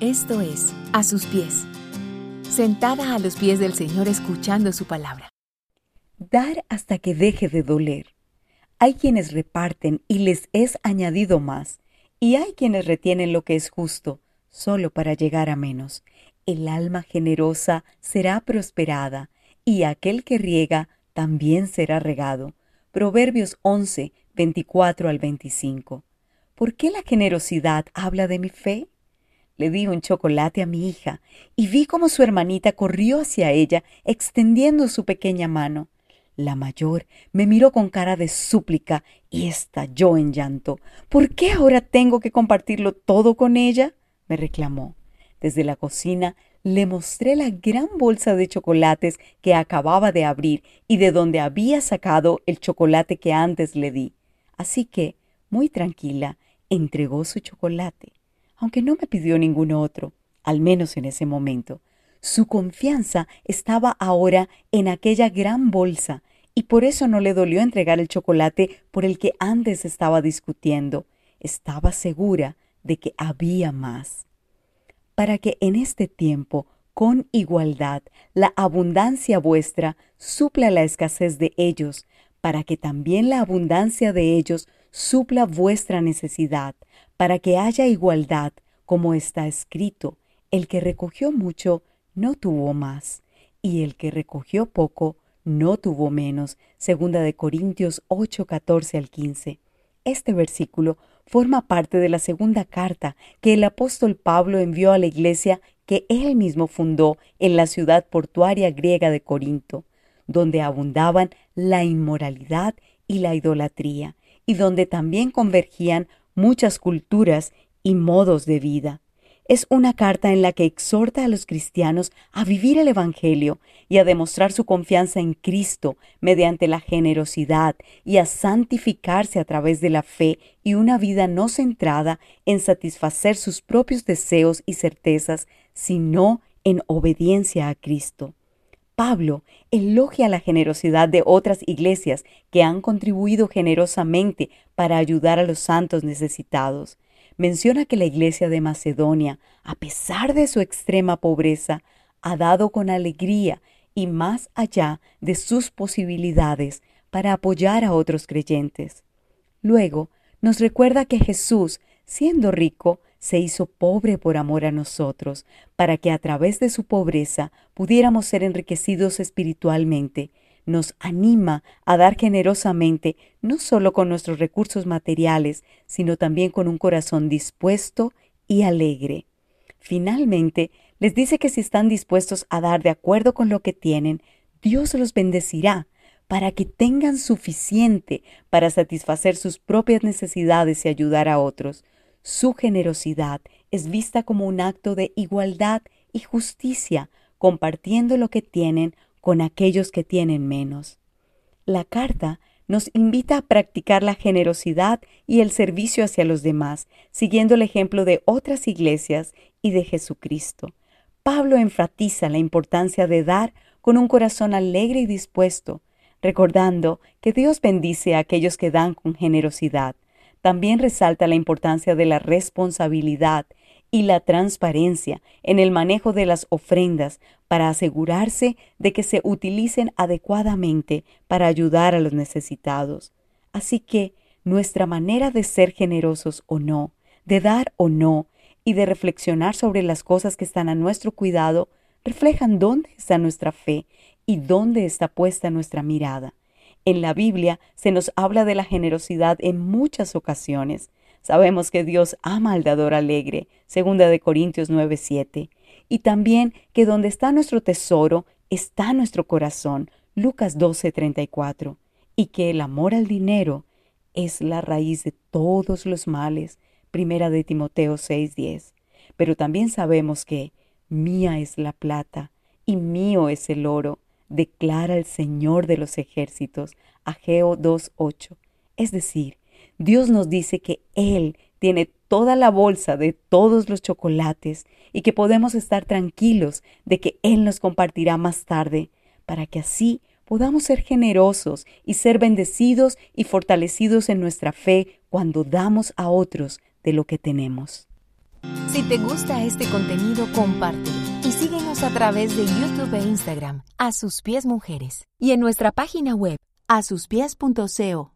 Esto es, a sus pies, sentada a los pies del Señor escuchando su palabra. Dar hasta que deje de doler. Hay quienes reparten y les es añadido más, y hay quienes retienen lo que es justo, solo para llegar a menos. El alma generosa será prosperada, y aquel que riega también será regado. Proverbios 11, 24 al 25. ¿Por qué la generosidad habla de mi fe? Le di un chocolate a mi hija y vi cómo su hermanita corrió hacia ella extendiendo su pequeña mano. La mayor me miró con cara de súplica y estalló en llanto. ¿Por qué ahora tengo que compartirlo todo con ella? me reclamó. Desde la cocina le mostré la gran bolsa de chocolates que acababa de abrir y de donde había sacado el chocolate que antes le di. Así que, muy tranquila, entregó su chocolate aunque no me pidió ningún otro, al menos en ese momento. Su confianza estaba ahora en aquella gran bolsa, y por eso no le dolió entregar el chocolate por el que antes estaba discutiendo. Estaba segura de que había más. Para que en este tiempo, con igualdad, la abundancia vuestra supla la escasez de ellos, para que también la abundancia de ellos supla vuestra necesidad, para que haya igualdad, como está escrito, el que recogió mucho no tuvo más, y el que recogió poco no tuvo menos. Segunda de Corintios 8, 14 al 15. Este versículo forma parte de la segunda carta que el apóstol Pablo envió a la iglesia que él mismo fundó en la ciudad portuaria griega de Corinto, donde abundaban la inmoralidad y la idolatría, y donde también convergían muchas culturas y modos de vida. Es una carta en la que exhorta a los cristianos a vivir el Evangelio y a demostrar su confianza en Cristo mediante la generosidad y a santificarse a través de la fe y una vida no centrada en satisfacer sus propios deseos y certezas, sino en obediencia a Cristo. Pablo elogia la generosidad de otras iglesias que han contribuido generosamente para ayudar a los santos necesitados. Menciona que la iglesia de Macedonia, a pesar de su extrema pobreza, ha dado con alegría y más allá de sus posibilidades para apoyar a otros creyentes. Luego, nos recuerda que Jesús, siendo rico, se hizo pobre por amor a nosotros, para que a través de su pobreza pudiéramos ser enriquecidos espiritualmente. Nos anima a dar generosamente, no solo con nuestros recursos materiales, sino también con un corazón dispuesto y alegre. Finalmente, les dice que si están dispuestos a dar de acuerdo con lo que tienen, Dios los bendecirá para que tengan suficiente para satisfacer sus propias necesidades y ayudar a otros. Su generosidad es vista como un acto de igualdad y justicia, compartiendo lo que tienen con aquellos que tienen menos. La carta nos invita a practicar la generosidad y el servicio hacia los demás, siguiendo el ejemplo de otras iglesias y de Jesucristo. Pablo enfatiza la importancia de dar con un corazón alegre y dispuesto, recordando que Dios bendice a aquellos que dan con generosidad. También resalta la importancia de la responsabilidad y la transparencia en el manejo de las ofrendas para asegurarse de que se utilicen adecuadamente para ayudar a los necesitados. Así que nuestra manera de ser generosos o no, de dar o no, y de reflexionar sobre las cosas que están a nuestro cuidado, reflejan dónde está nuestra fe y dónde está puesta nuestra mirada. En la Biblia se nos habla de la generosidad en muchas ocasiones. Sabemos que Dios ama al dador alegre, segunda de Corintios 9:7, y también que donde está nuestro tesoro está nuestro corazón, Lucas 12:34, y que el amor al dinero es la raíz de todos los males, primera de Timoteo 6:10. Pero también sabemos que mía es la plata y mío es el oro, declara el Señor de los ejércitos, Ageo 2.8. Es decir, Dios nos dice que Él tiene toda la bolsa de todos los chocolates y que podemos estar tranquilos de que Él nos compartirá más tarde, para que así podamos ser generosos y ser bendecidos y fortalecidos en nuestra fe cuando damos a otros de lo que tenemos. Si te gusta este contenido, compártelo y síguenos a través de YouTube e Instagram, a sus pies mujeres, y en nuestra página web, a asuspies.co.